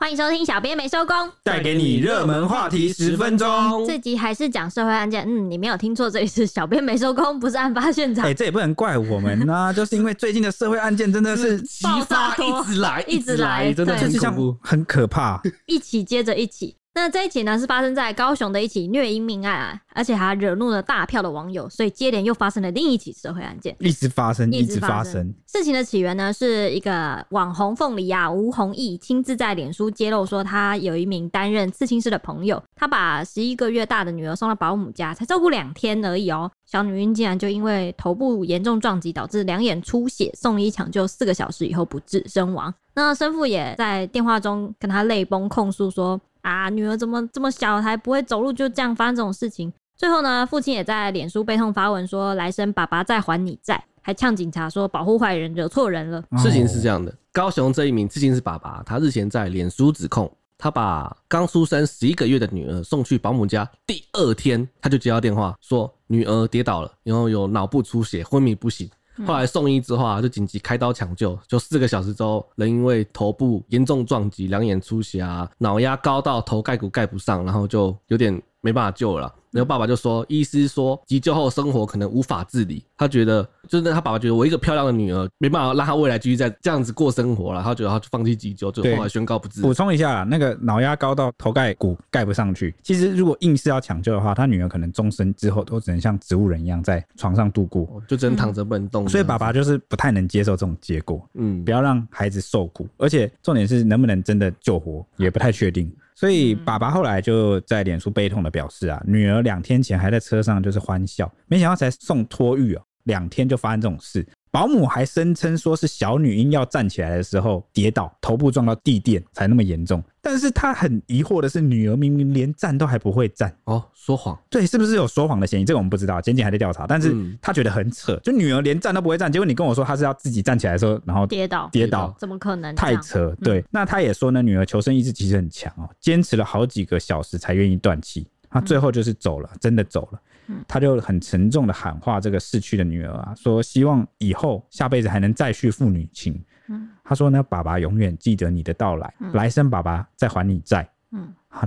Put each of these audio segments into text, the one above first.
欢迎收听，小编没收工，带给你热门话题十分钟。这集还是讲社会案件，嗯，你没有听错，这里是小编没收工，不是案发现场。哎、欸，这也不能怪我们呐、啊，就是因为最近的社会案件真的是激发一直来，一直来，真的很恐怖，很可怕，一起接着一起。那这一起呢，是发生在高雄的一起虐婴命案啊，而且还惹怒了大票的网友，所以接连又发生了另一起社会案件，一直发生，一直发生。事情的起源呢，是一个网红凤梨啊，吴弘毅亲自在脸书揭露说，他有一名担任刺青师的朋友，他把十一个月大的女儿送到保姆家，才照顾两天而已哦，小女婴竟然就因为头部严重撞击导致两眼出血，送医抢救四个小时以后不治身亡。那生父也在电话中跟他泪崩控诉说。啊，女儿怎么这么小还不会走路，就这样发生这种事情？最后呢，父亲也在脸书悲痛发文说：“来生爸爸再还你债。”还呛警察说：“保护坏人，惹错人了。”事情是这样的，高雄这一名至今是爸爸，他日前在脸书指控，他把刚出生十一个月的女儿送去保姆家，第二天他就接到电话说女儿跌倒了，然后有脑部出血，昏迷不醒。后来送医之后啊，就紧急开刀抢救，就四个小时之后，人因为头部严重撞击，两眼出血啊，脑压高到头盖骨盖不上，然后就有点没办法救了。然后爸爸就说，医师说急救后生活可能无法自理，他觉得就是他爸爸觉得我一个漂亮的女儿没办法让她未来继续在这样子过生活了，他觉得他就放弃急救，就后来宣告不治。补充一下，那个脑压高到头盖骨盖不上去，其实如果硬是要抢救的话，他女儿可能终身之后都只能像植物人一样在床上度过，就只能躺着不能动。所以爸爸就是不太能接受这种结果，嗯，不要让孩子受苦，而且重点是能不能真的救活也不太确定。所以爸爸后来就在脸书悲痛的表示啊，女儿两天前还在车上就是欢笑，没想到才送托育哦，两天就发生这种事。保姆还声称说是小女婴要站起来的时候跌倒，头部撞到地垫才那么严重。但是他很疑惑的是，女儿明明连站都还不会站哦，说谎。对，是不是有说谎的嫌疑？这个我们不知道，检警还在调查。但是他觉得很扯，就女儿连站都不会站，结果你跟我说她是要自己站起来的时候，然后跌倒，跌倒，怎么可能？太扯。对，那他也说呢，女儿求生意志其实很强哦，坚持了好几个小时才愿意断气。他最后就是走了，真的走了。他就很沉重的喊话这个逝去的女儿啊，说希望以后下辈子还能再续父女情。他说呢，爸爸永远记得你的到来，来生爸爸再还你债。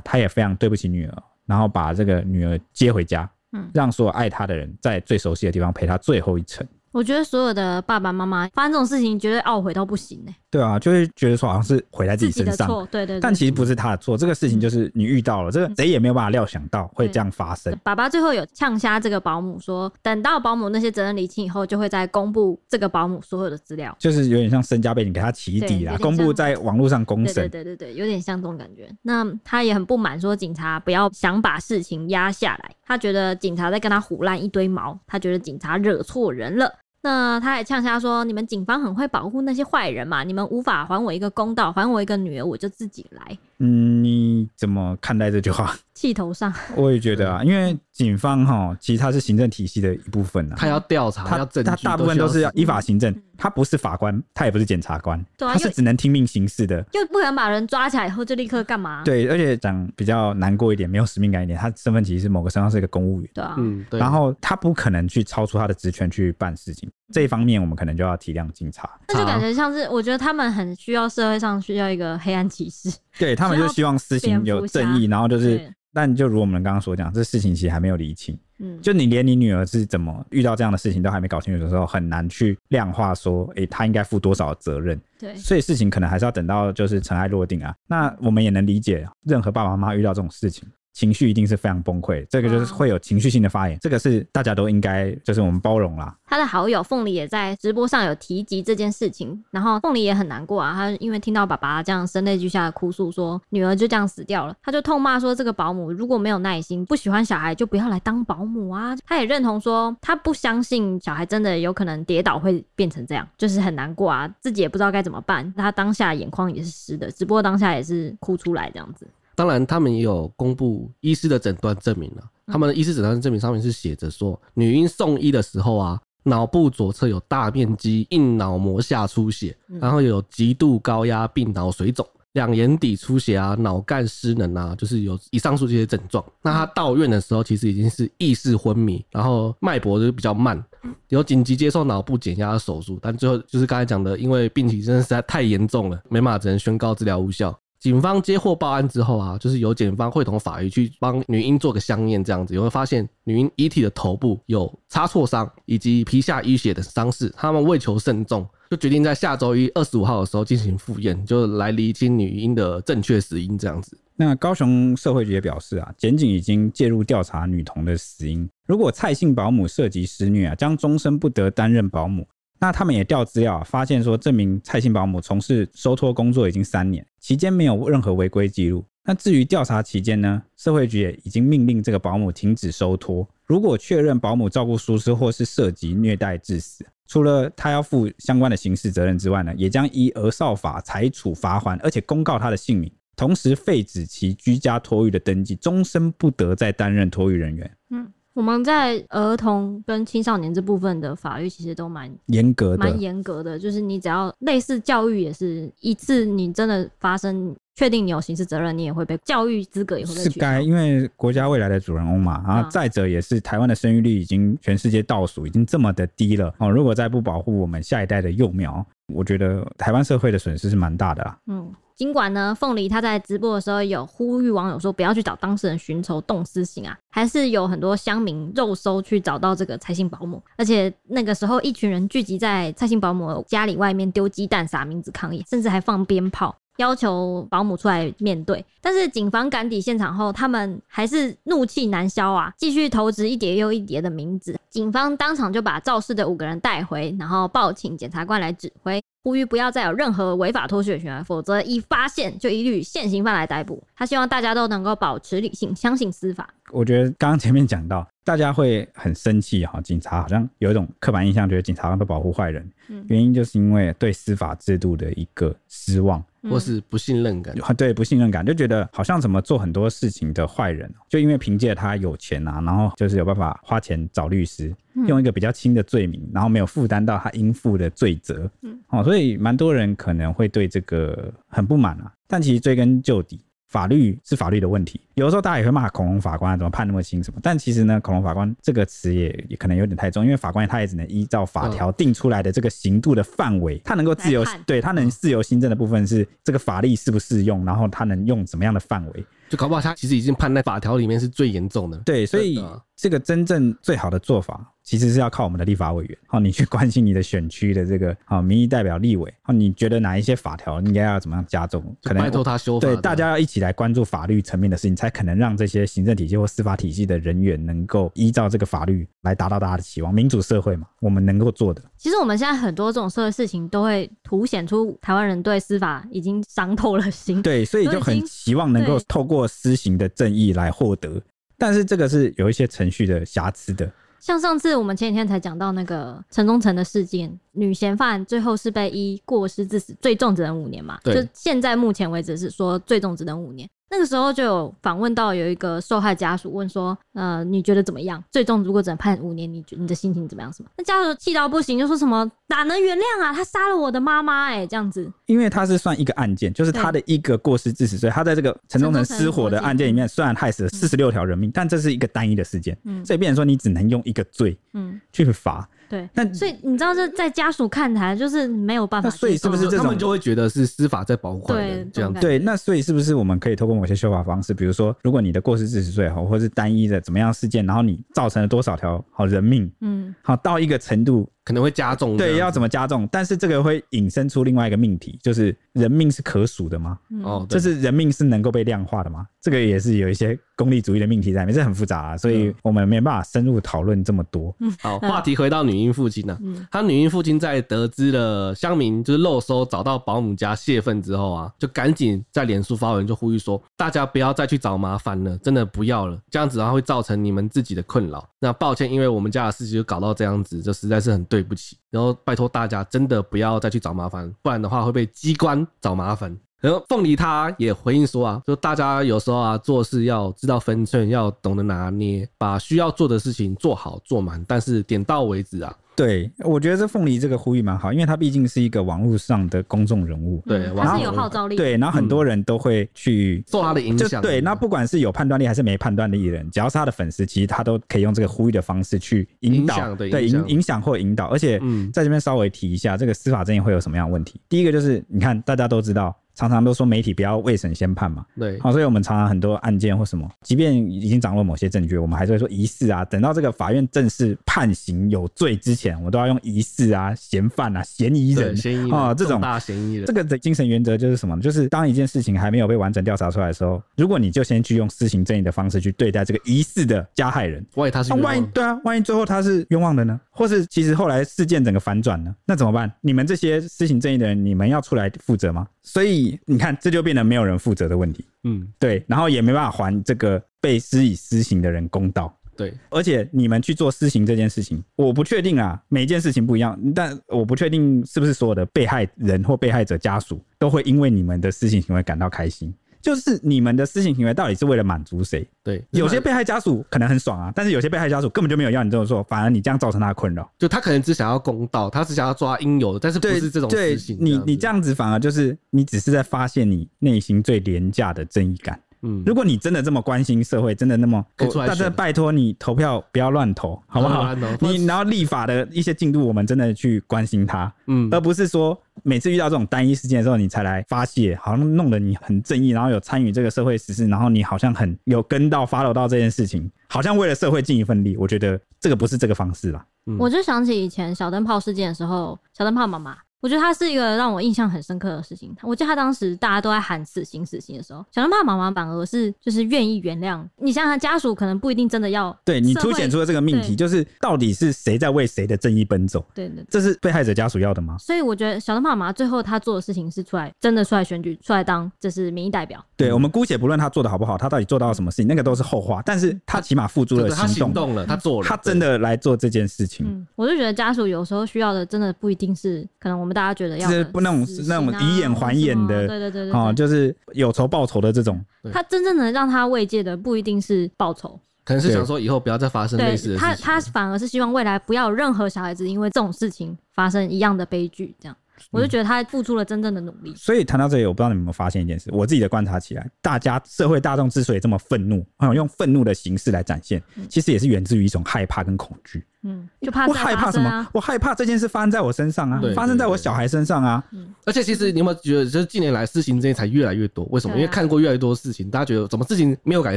他也非常对不起女儿，然后把这个女儿接回家，让所有爱他的人在最熟悉的地方陪他最后一程。我觉得所有的爸爸妈妈发生这种事情，绝对懊悔到不行哎。对啊，就会觉得说好像是毁在自己身上，对，对对。但其实不是他的错，这个事情就是你遇到了，这个谁也没有办法料想到会这样发生。爸爸最后有呛瞎这个保姆说，等到保姆那些责任厘清以后，就会再公布这个保姆所有的资料，就是有点像身家背景给他起底啦，公布在网络上公审。对对对对，有点像这种感觉。那他也很不满，说警察不要想把事情压下来，他觉得警察在跟他胡乱一堆毛，他觉得警察惹错人了。那他还呛下说：“你们警方很会保护那些坏人嘛？你们无法还我一个公道，还我一个女儿，我就自己来。”嗯，你怎么看待这句话？气头上，我也觉得啊，因为警方哈，其实他是行政体系的一部分啊，他要调查，他要证他大部分都是要依法行政，他不是法官，他也不是检察官，他是只能听命行事的，又不可能把人抓起来以后就立刻干嘛？对，而且讲比较难过一点，没有使命感一点，他身份其实是某个身上是一个公务员，对啊，嗯，对，然后他不可能去超出他的职权去办事情，这一方面我们可能就要体谅警察。那就感觉像是，我觉得他们很需要社会上需要一个黑暗骑士。对，他们就希望私刑有正义，然后就是，但就如我们刚刚所讲，这事情其实还没有理清。嗯，就你连你女儿是怎么遇到这样的事情都还没搞清楚的时候，很难去量化说，哎、欸，她应该负多少责任。对，所以事情可能还是要等到就是尘埃落定啊。那我们也能理解，任何爸爸妈妈遇到这种事情。情绪一定是非常崩溃，这个就是会有情绪性的发言，这个是大家都应该就是我们包容啦。他的好友凤梨也在直播上有提及这件事情，然后凤梨也很难过啊，他因为听到爸爸这样声泪俱下的哭诉，说女儿就这样死掉了，他就痛骂说这个保姆如果没有耐心，不喜欢小孩就不要来当保姆啊。他也认同说他不相信小孩真的有可能跌倒会变成这样，就是很难过啊，自己也不知道该怎么办，他当下眼眶也是湿的，直播当下也是哭出来这样子。当然，他们也有公布医师的诊断证明了。他们的医师诊断证明上面是写着说，女婴送医的时候啊，脑部左侧有大面积硬脑膜下出血，然后有极度高压病脑水肿，两眼底出血啊，脑干失能啊，就是有以上述这些症状。那他到院的时候，其实已经是意识昏迷，然后脉搏就比较慢，有紧急接受脑部减压手术，但最后就是刚才讲的，因为病情真的实在太严重了，没办法，只能宣告治疗无效。警方接获报案之后啊，就是由检方会同法医去帮女婴做个相验，这样子，有会发现女婴遗体的头部有擦挫伤以及皮下淤血的伤势。他们为求慎重，就决定在下周一二十五号的时候进行复验，就来厘清女婴的正确死因，这样子。那高雄社会局也表示啊，检警已经介入调查女童的死因。如果蔡姓保姆涉及施虐啊，将终身不得担任保姆。那他们也调资料，发现说，这名蔡姓保姆从事收托工作已经三年，期间没有任何违规记录。那至于调查期间呢，社会局也已经命令这个保姆停止收托。如果确认保姆照顾疏失或是涉及虐待致死，除了他要负相关的刑事责任之外呢，也将依儿少法裁处罚锾，而且公告他的姓名，同时废止其居家托育的登记，终身不得再担任托育人员。嗯。我们在儿童跟青少年这部分的法律其实都蛮严格的，蛮严格的。就是你只要类似教育，也是一次你真的发生确定你有刑事责任，你也会被教育资格也会被。是该，因为国家未来的主人翁嘛。然后再者也是台湾的生育率已经全世界倒数，已经这么的低了哦。如果再不保护我们下一代的幼苗，我觉得台湾社会的损失是蛮大的啦。嗯。尽管呢，凤梨他在直播的时候有呼吁网友说不要去找当事人寻仇动私刑啊，还是有很多乡民肉搜去找到这个蔡姓保姆，而且那个时候一群人聚集在蔡姓保姆家里外面丢鸡蛋、撒名字抗议，甚至还放鞭炮，要求保姆出来面对。但是警方赶抵现场后，他们还是怒气难消啊，继续投掷一叠又一叠的名字。警方当场就把肇事的五个人带回，然后报请检察官来指挥。呼吁不要再有任何违法脱序的行为，否则一发现就一律现行犯来逮捕。他希望大家都能够保持理性，相信司法。我觉得刚刚前面讲到，大家会很生气哈，警察好像有一种刻板印象，觉得警察会保护坏人。嗯，原因就是因为对司法制度的一个失望。或是不信任感，对，不信任感，就觉得好像怎么做很多事情的坏人，就因为凭借他有钱啊，然后就是有办法花钱找律师，用一个比较轻的罪名，然后没有负担到他应负的罪责，嗯，哦，所以蛮多人可能会对这个很不满啊。但其实追根究底。法律是法律的问题，有的时候大家也会骂恐龙法官怎么判那么轻什么，但其实呢，恐龙法官这个词也也可能有点太重，因为法官他也只能依照法条定出来的这个刑度的范围，他能够自由，对，他能自由新政的部分是这个法律适不适用，然后他能用什么样的范围。就搞不好他其实已经判在法条里面是最严重的。对，所以这个真正最好的做法，其实是要靠我们的立法委员。好，你去关心你的选区的这个啊民意代表立委。好，你觉得哪一些法条应该要怎么样加重？可能拜托他修法。对，大家要一起来关注法律层面的事情，才可能让这些行政体系或司法体系的人员能够依照这个法律来达到大家的期望。民主社会嘛，我们能够做的。其实我们现在很多这种社会事情，都会凸显出台湾人对司法已经伤透了心。对，所以就很希望能够透过施行的正义来获得，但是这个是有一些程序的瑕疵的。像上次我们前几天才讲到那个陈忠诚的事件，女嫌犯最后是被依过失致死，最重只能五年嘛？对，就现在目前为止是说最重只能五年。那个时候就有访问到有一个受害家属问说：“呃，你觉得怎么样？最终如果只能判五年，你觉你的心情怎么样？什么？”那家属气到不行，就说什么：“哪能原谅啊？他杀了我的妈妈！”哎，这样子。因为他是算一个案件，就是他的一个过失致死罪。他在这个城中城失火的案件里面，虽然害死了四十六条人命，嗯，但这是一个单一的事件，嗯，所以变成说你只能用一个罪，嗯，去罚。对，那所以你知道，这在家属看台就是没有办法。所以是不是这种他们就会觉得是司法在保护人这样？对，那所以是不是我们可以透过某些修法方式，比如说，如果你的过失致死罪哈，或是单一的怎么样事件，然后你造成了多少条好人命，嗯，好到一个程度。可能会加重，对，要怎么加重？但是这个会引申出另外一个命题，就是人命是可数的吗？哦，就是人命是能够被量化的吗？这个也是有一些功利主义的命题在里面，这很复杂啊，所以我们没办法深入讨论这么多。嗯，好，话题回到女婴父亲呢，他女婴父亲在得知了乡民就是漏搜找到保姆家泄愤之后啊，就赶紧在脸书发文，就呼吁说大家不要再去找麻烦了，真的不要了，这样子的话会造成你们自己的困扰。那抱歉，因为我们家的事情就搞到这样子，就实在是很。对不起，然后拜托大家真的不要再去找麻烦，不然的话会被机关找麻烦。然后凤梨他也回应说啊，就大家有时候啊做事要知道分寸，要懂得拿捏，把需要做的事情做好做满，但是点到为止啊。对，我觉得这凤梨这个呼吁蛮好，因为他毕竟是一个网络上的公众人物，对，他是有号召力，对，然后很多人都会去受他的影响，对，那不管是有判断力还是没判断力的人，只要是他的粉丝，其实他都可以用这个呼吁的方式去引导，对，影影响或引导，而且在这边稍微提一下，这个司法正义会有什么样的问题？第一个就是，你看大家都知道。常常都说媒体不要未审先判嘛，对，好，所以我们常常很多案件或什么，即便已经掌握某些证据，我们还是会说疑似啊。等到这个法院正式判刑有罪之前，我都要用疑似啊、嫌犯啊、嫌疑人、嫌疑人啊这种大嫌疑人。这个的精神原则就是什么？就是当一件事情还没有被完整调查出来的时候，如果你就先去用私刑正义的方式去对待这个疑似的加害人，万一他是那万一对啊，万一最后他是冤枉的呢？或是其实后来事件整个反转呢？那怎么办？你们这些私刑正义的人，你们要出来负责吗？所以你看，这就变得没有人负责的问题。嗯，对，然后也没办法还这个被施以私刑的人公道。对，而且你们去做私刑这件事情，我不确定啊，每一件事情不一样，但我不确定是不是所有的被害人或被害者家属都会因为你们的私刑行为感到开心。就是你们的私刑行为到底是为了满足谁？对，有些被害家属可能很爽啊，但是有些被害家属根本就没有要你这么做，反而你这样造成他的困扰。就他可能只想要公道，他只想要抓应有的，但是不是这种私刑。你你这样子反而就是你只是在发泄你内心最廉价的正义感。嗯，如果你真的这么关心社会，真的那么，大家拜托你投票不要乱投，好不好？你然后立法的一些进度，我们真的去关心它，嗯，而不是说每次遇到这种单一事件的时候，你才来发泄，好像弄得你很正义，然后有参与这个社会实事，然后你好像很有跟到 follow 到这件事情，好像为了社会尽一份力。我觉得这个不是这个方式啦。我就想起以前小灯泡事件的时候，小灯泡妈妈。我觉得他是一个让我印象很深刻的事情。我记得他当时大家都在喊死刑死刑的时候，小灯泡妈妈反而是就是愿意原谅。你想想，家属可能不一定真的要。对，你凸显出了这个命题，就是到底是谁在为谁的正义奔走？对的，这是被害者家属要的吗？所以我觉得小灯泡妈妈最后他做的事情是出来真的出来选举，出来当就是民意代表。对，我们姑且不论他做的好不好，他到底做到了什么事情，那个都是后话。但是他起码付诸了行动，他行动了，他做了，他真的来做这件事情。嗯，我就觉得家属有时候需要的，真的不一定是可能我们大家觉得要是。不那种是那种以眼还眼的，对对对对，哦，就是有仇报仇的这种。他真正能让他慰藉的，不一定是报仇，可能是想说以后不要再发生类似的事情。他他反而是希望未来不要有任何小孩子因为这种事情发生一样的悲剧，这样。我就觉得他付出了真正的努力。所以谈到这里，我不知道你们有没有发现一件事，我自己的观察起来，大家社会大众之所以这么愤怒，用愤怒的形式来展现，其实也是源自于一种害怕跟恐惧。嗯，就怕我害怕什么？我害怕这件事发生在我身上啊，发生在我小孩身上啊。嗯，而且其实你有没有觉得，就是近年来事情这些才越来越多？为什么？因为看过越来越多事情，大家觉得怎么事情没有改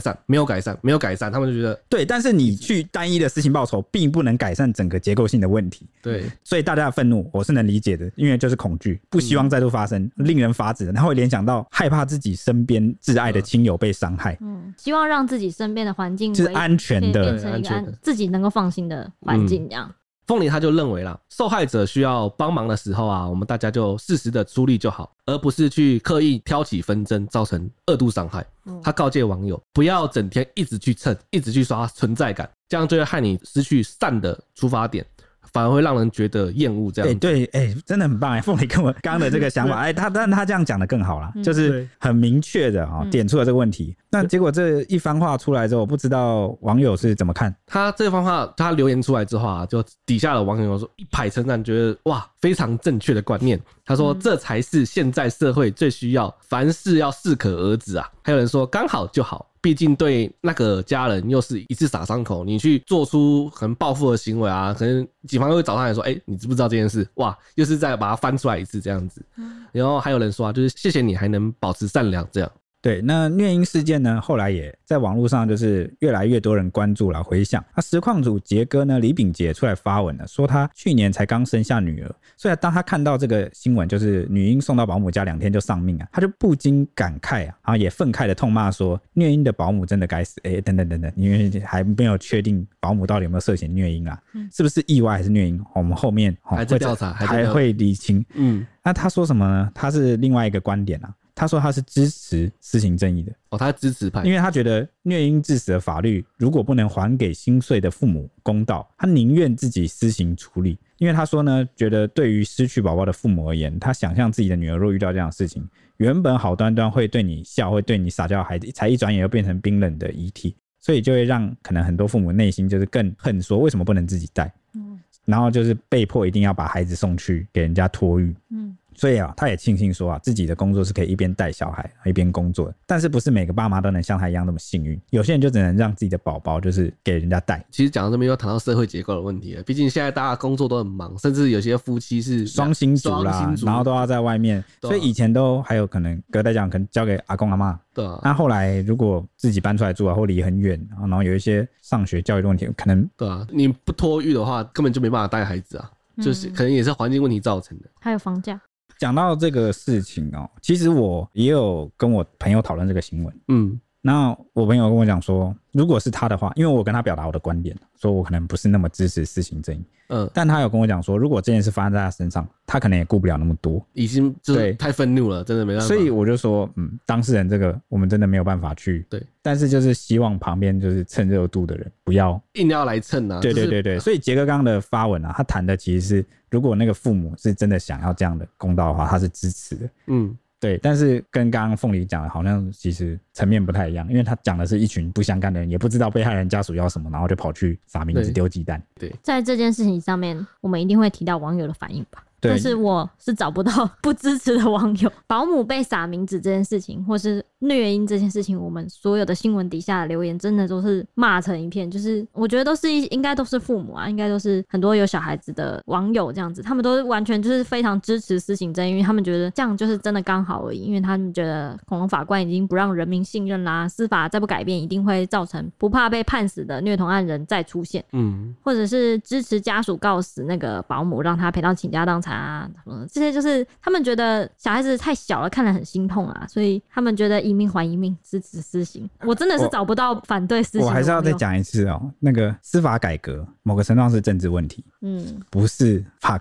善，没有改善，没有改善，他们就觉得对。但是你去单一的事情报仇，并不能改善整个结构性的问题。对，所以大家的愤怒我是能理解的，因为就是恐惧，不希望再度发生，令人发指的，他会联想到害怕自己身边挚爱的亲友被伤害。嗯，希望让自己身边的环境是安全的，变成一个自己能够放心的环境，这样。凤梨他就认为啦，受害者需要帮忙的时候啊，我们大家就适时的出力就好，而不是去刻意挑起纷争，造成二度伤害。他告诫网友不要整天一直去蹭，一直去刷存在感，这样就会害你失去善的出发点。反而会让人觉得厌恶，这样。对，哎，真的很棒哎！凤梨跟我刚刚的这个想法，哎，他但他这样讲的更好了，就是很明确的啊，点出了这个问题。那结果这一番话出来之后，我不知道网友是怎么看。他这番话，他留言出来之后啊，就底下的网友说一排称赞，觉得哇，非常正确的观念。他说这才是现在社会最需要，凡事要适可而止啊。还有人说刚好就好。毕竟对那个家人又是一次撒伤口，你去做出很报复的行为啊，可能警方又会找上来说，哎，你知不知道这件事？哇，又是再把它翻出来一次这样子。然后还有人说啊，就是谢谢你还能保持善良这样。对，那虐婴事件呢，后来也在网络上就是越来越多人关注了回想。那实况主杰哥呢，李炳杰出来发文了，说他去年才刚生下女儿，所以当他看到这个新闻，就是女婴送到保姆家两天就丧命啊，他就不禁感慨啊，然后也愤慨的痛骂说，虐婴的保姆真的该死，哎、欸，等等等等，因为还没有确定保姆到底有没有涉嫌虐婴啊，是不是意外还是虐婴？我们后面还在调查，还会理清。嗯，那他说什么呢？他是另外一个观点啊。他说他是支持施行正义的哦，他支持派，因为他觉得虐婴致死的法律如果不能还给心碎的父母公道，他宁愿自己施行处理。因为他说呢，觉得对于失去宝宝的父母而言，他想象自己的女儿若遇到这样的事情，原本好端端会对你笑、会对你撒娇的孩子，才一转眼又变成冰冷的遗体，所以就会让可能很多父母内心就是更恨，说为什么不能自己带？嗯，然后就是被迫一定要把孩子送去给人家托育。嗯。所以啊，他也庆幸说啊，自己的工作是可以一边带小孩一边工作的。但是不是每个爸妈都能像他一样那么幸运？有些人就只能让自己的宝宝就是给人家带。其实讲到这边又谈到社会结构的问题了。毕竟现在大家工作都很忙，甚至有些夫妻是双薪族啦，然后都要在外面，啊、所以以前都还有可能隔代讲，可能交给阿公阿妈。对啊。那后来如果自己搬出来住啊，或离很远，然后有一些上学教育的问题，可能对啊，你不托育的话，根本就没办法带孩子啊。就是可能也是环境问题造成的，还有房价。讲到这个事情哦，其实我也有跟我朋友讨论这个新闻。嗯，那我朋友跟我讲说，如果是他的话，因为我跟他表达我的观点，说我可能不是那么支持私刑正义。嗯，但他有跟我讲说，如果这件事发生在他身上，他可能也顾不了那么多，已经就是太愤怒了，真的没办法。所以我就说，嗯，当事人这个我们真的没有办法去对，但是就是希望旁边就是蹭热度的人不要硬要来蹭啊。对对对对，所以杰哥刚刚的发文啊，他谈的其实是，如果那个父母是真的想要这样的公道的话，他是支持的。嗯。对，但是跟刚刚凤梨讲的，好像其实层面不太一样，因为他讲的是一群不相干的人，也不知道被害人家属要什么，然后就跑去撒名字、丢鸡蛋。对，在这件事情上面，我们一定会提到网友的反应吧。但是我是找不到 不支持的网友。保姆被撒名字这件事情，或是虐婴这件事情，我们所有的新闻底下的留言，真的都是骂成一片。就是我觉得都是一应该都是父母啊，应该都是很多有小孩子的网友这样子，他们都完全就是非常支持私刑正，因为他们觉得这样就是真的刚好而已。因为他们觉得恐龙法官已经不让人民信任啦，司法再不改变，一定会造成不怕被判死的虐童案人再出现。嗯，或者是支持家属告死那个保姆，让他赔到倾家荡产。啊，这些就是他们觉得小孩子太小了，看了很心痛啊，所以他们觉得一命还一命，支持私刑。我真的是找不到反对私刑。我还是要再讲一次哦，那个司法改革某个程度上是政治问题，嗯，不是法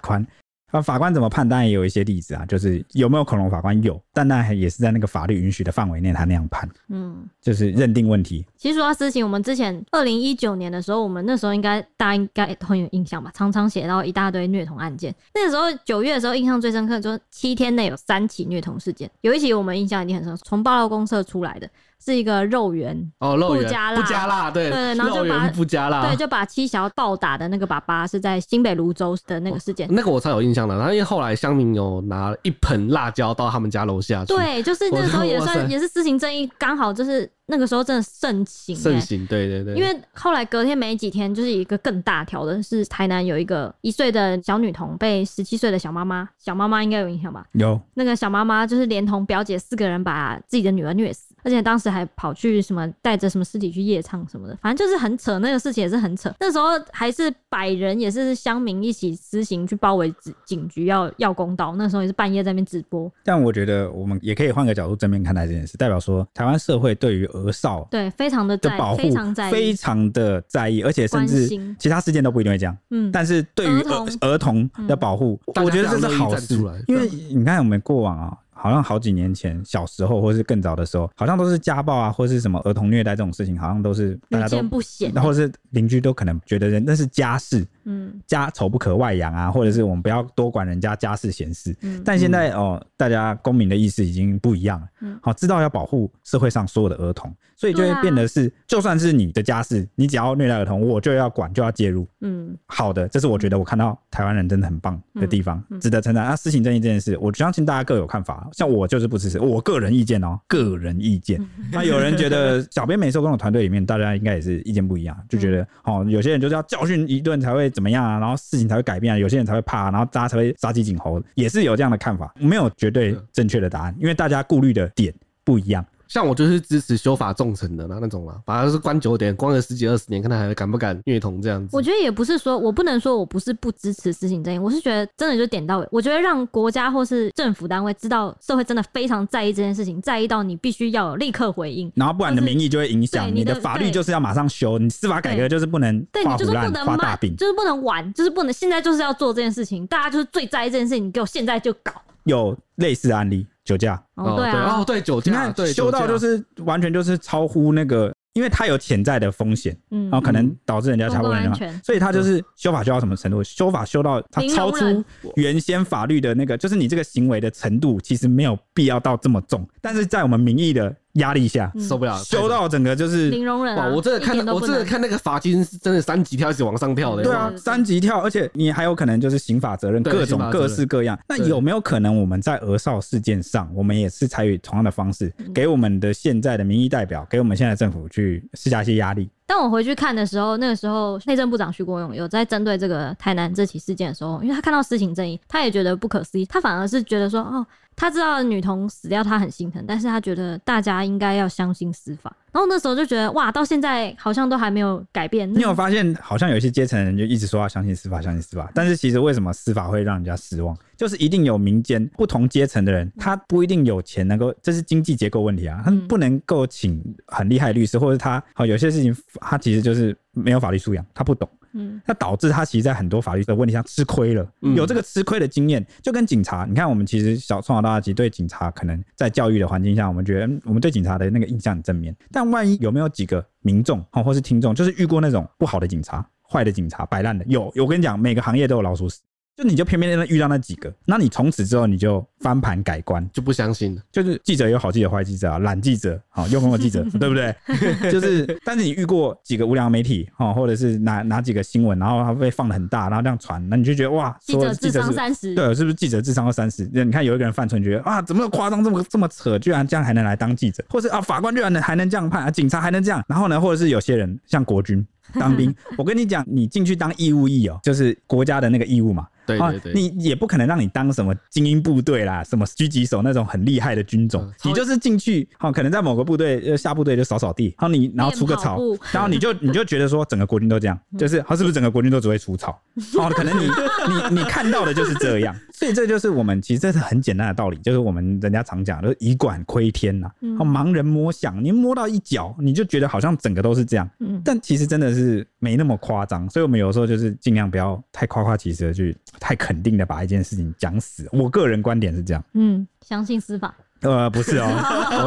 官。法官怎么判？当然也有一些例子啊，就是有没有恐龙法官有，但那也是在那个法律允许的范围内，他那样判，嗯，就是认定问题。其实说到私刑，我们之前二零一九年的时候，我们那时候应该大家应该很有印象吧，常常写到一大堆虐童案件。那个时候九月的时候，印象最深刻就是七天内有三起虐童事件，有一起我们印象一定很深，从爆料公社出来的。是一个肉圆哦，肉圆不加辣，不加辣，对对，然后就把不加辣，对，就把七小暴打的那个爸爸是在新北泸州的那个事件，那个我才有印象的。然后因为后来乡民有拿一盆辣椒到他们家楼下去，对，就是那个时候也算也是私刑正义，刚好就是。那个时候真的盛行，盛行，对对对。因为后来隔天没几天，就是一个更大条的，是台南有一个一岁的小女童被十七岁的小妈妈，小妈妈应该有印象吧？有。那个小妈妈就是连同表姐四个人把自己的女儿虐死，而且当时还跑去什么带着什么尸体去夜唱什么的，反正就是很扯。那个事情也是很扯。那时候还是百人，也是乡民一起私行去包围警局要要公道。那时候也是半夜在那边直播。但我觉得我们也可以换个角度正面看待这件事，代表说台湾社会对于。儿少对，非常的在意，非常在意，非常的在意，而且甚至其他事件都不一定会这样。嗯，但是对于儿儿童的保护，我觉得这是好事。因为你看我们过往啊，好像好几年前小时候，或是更早的时候，好像都是家暴啊，或是什么儿童虐待这种事情，好像都是大家都不显，或者是邻居都可能觉得人那是家事。嗯，家丑不可外扬啊，或者是我们不要多管人家家事闲事。嗯，但现在哦，大家公民的意识已经不一样了。嗯，好，知道要保护社会上所有的儿童，所以就会变得是，就算是你的家事，你只要虐待儿童，我就要管，就要介入。嗯，好的，这是我觉得我看到台湾人真的很棒的地方，值得称赞。啊，私刑正义这件事，我相信大家各有看法。像我就是不支持，我个人意见哦，个人意见。那有人觉得小编没收工的团队里面，大家应该也是意见不一样，就觉得哦，有些人就是要教训一顿才会。怎么样啊？然后事情才会改变啊，有些人才会怕，然后大家才会杀鸡儆猴，也是有这样的看法，没有绝对正确的答案，因为大家顾虑的点不一样。像我就是支持修法重惩的那那种啦，反正是关久点，关个十几二十年，看他还敢不敢虐童这样子。我觉得也不是说我不能说我不是不支持私刑正义，我是觉得真的就点到尾。我觉得让国家或是政府单位知道社会真的非常在意这件事情，在意到你必须要有立刻回应，然后不然你的民意就会影响你的法律，就是要马上修，你司法改革就是不能对你就是不能慢，就是不能晚，就是不能现在就是要做这件事情，大家就是最在意这件事情，你给我现在就搞。有类似案例。酒驾。哦，对啊，哦对酒驾，你看修到就是完全就是超乎那个，因为它有潜在的风险，嗯，然后可能导致人家超过人家，所以他就是修法修到什么程度？修法修到它超出原先法律的那个，就是你这个行为的程度，其实没有必要到这么重，但是在我们民意的压力下，受不了，修到整个就是零容忍！我真的看我真的看那个罚金是真的三级跳，一直往上跳的。对啊，三级跳，而且你还有可能就是刑法责任，各种各式各样。那有没有可能我们在俄少事件上，我们也是采取同样的方式，嗯给我们的现在的民意代表，给我们现在政府去施加一些压力？当我回去看的时候，那个时候内政部长徐国勇有在针对这个台南这起事件的时候，因为他看到私情正义，他也觉得不可思议，他反而是觉得说，哦，他知道女童死掉，他很心疼，但是他觉得大家应该要相信司法。然后那时候就觉得，哇，到现在好像都还没有改变。你有发现，好像有一些阶层的人就一直说要相信司法，相信司法，但是其实为什么司法会让人家失望？就是一定有民间不同阶层的人，他不一定有钱能够，这是经济结构问题啊，他不能够请很厉害的律师，或者他好有些事情他其实就是没有法律素养，他不懂。嗯，那导致他其实，在很多法律的问题上吃亏了，有这个吃亏的经验，就跟警察，你看，我们其实小从小到大，其实对警察可能在教育的环境下，我们觉得我们对警察的那个印象很正面。但万一有没有几个民众或是听众，就是遇过那种不好的警察、坏的警察、摆烂的，有，我跟你讲，每个行业都有老鼠屎。就你就偏偏遇到那几个，那你从此之后你就翻盘改观，就不相信了。就是记者有好记者、坏记者啊，懒记者好用功的记者，对不对？就是，但是你遇过几个无良媒体哦，或者是哪哪几个新闻，然后它被放的很大，然后这样传，那你就觉得哇，记者智商三十，对，是不是记者智商要三十？你看有一个人犯错，你觉得啊，怎么夸张这么这么扯，居然这样还能来当记者，或是啊，法官居然能还能这样判啊，警察还能这样，然后呢，或者是有些人像国军当兵，我跟你讲，你进去当义务役哦，就是国家的那个义务嘛。对对对，你也不可能让你当什么精英部队啦，什么狙击手那种很厉害的军种，你就是进去，好，可能在某个部队呃下部队就扫扫地，然后你然后除个草，然后你就你就觉得说整个国军都这样，就是他是不是整个国军都只会除草？哦，可能你你你看到的就是这样，所以这就是我们其实这是很简单的道理，就是我们人家常讲的以管窥天呐，盲人摸象，你摸到一角你就觉得好像整个都是这样，但其实真的是没那么夸张，所以我们有时候就是尽量不要太夸夸其词的去。太肯定的把一件事情讲死，我个人观点是这样。嗯，相信司法。呃，不是哦，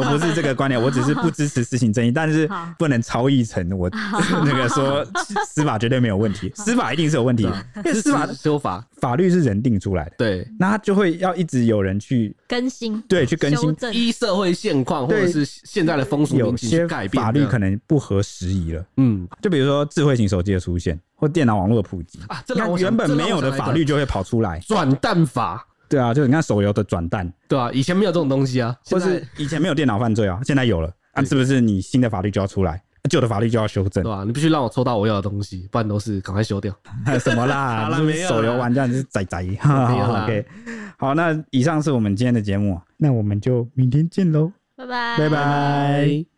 我不是这个观点，我只是不支持私刑正义，但是不能超译成我那个说 司法绝对没有问题，司法一定是有问题，因为司法修法法律是人定出来的，对，那他就会要一直有人去更新，对，去更新，依社会现况或者是现在的风俗有些改变，法律可能不合时宜了，嗯，就比如说智慧型手机的出现或电脑网络的普及啊，这原本没有的法律就会跑出来，转蛋法。对啊，就你看手游的转蛋，对啊，以前没有这种东西啊，或是以前没有电脑犯罪啊，现在有了，啊，是不是你新的法律就要出来，旧的法律就要修正？对啊，你必须让我抽到我要的东西，不然都是赶快修掉。什么啦？好了，没有手游玩家你是仔仔。没有 OK，好，那以上是我们今天的节目，那我们就明天见喽，拜拜，拜拜。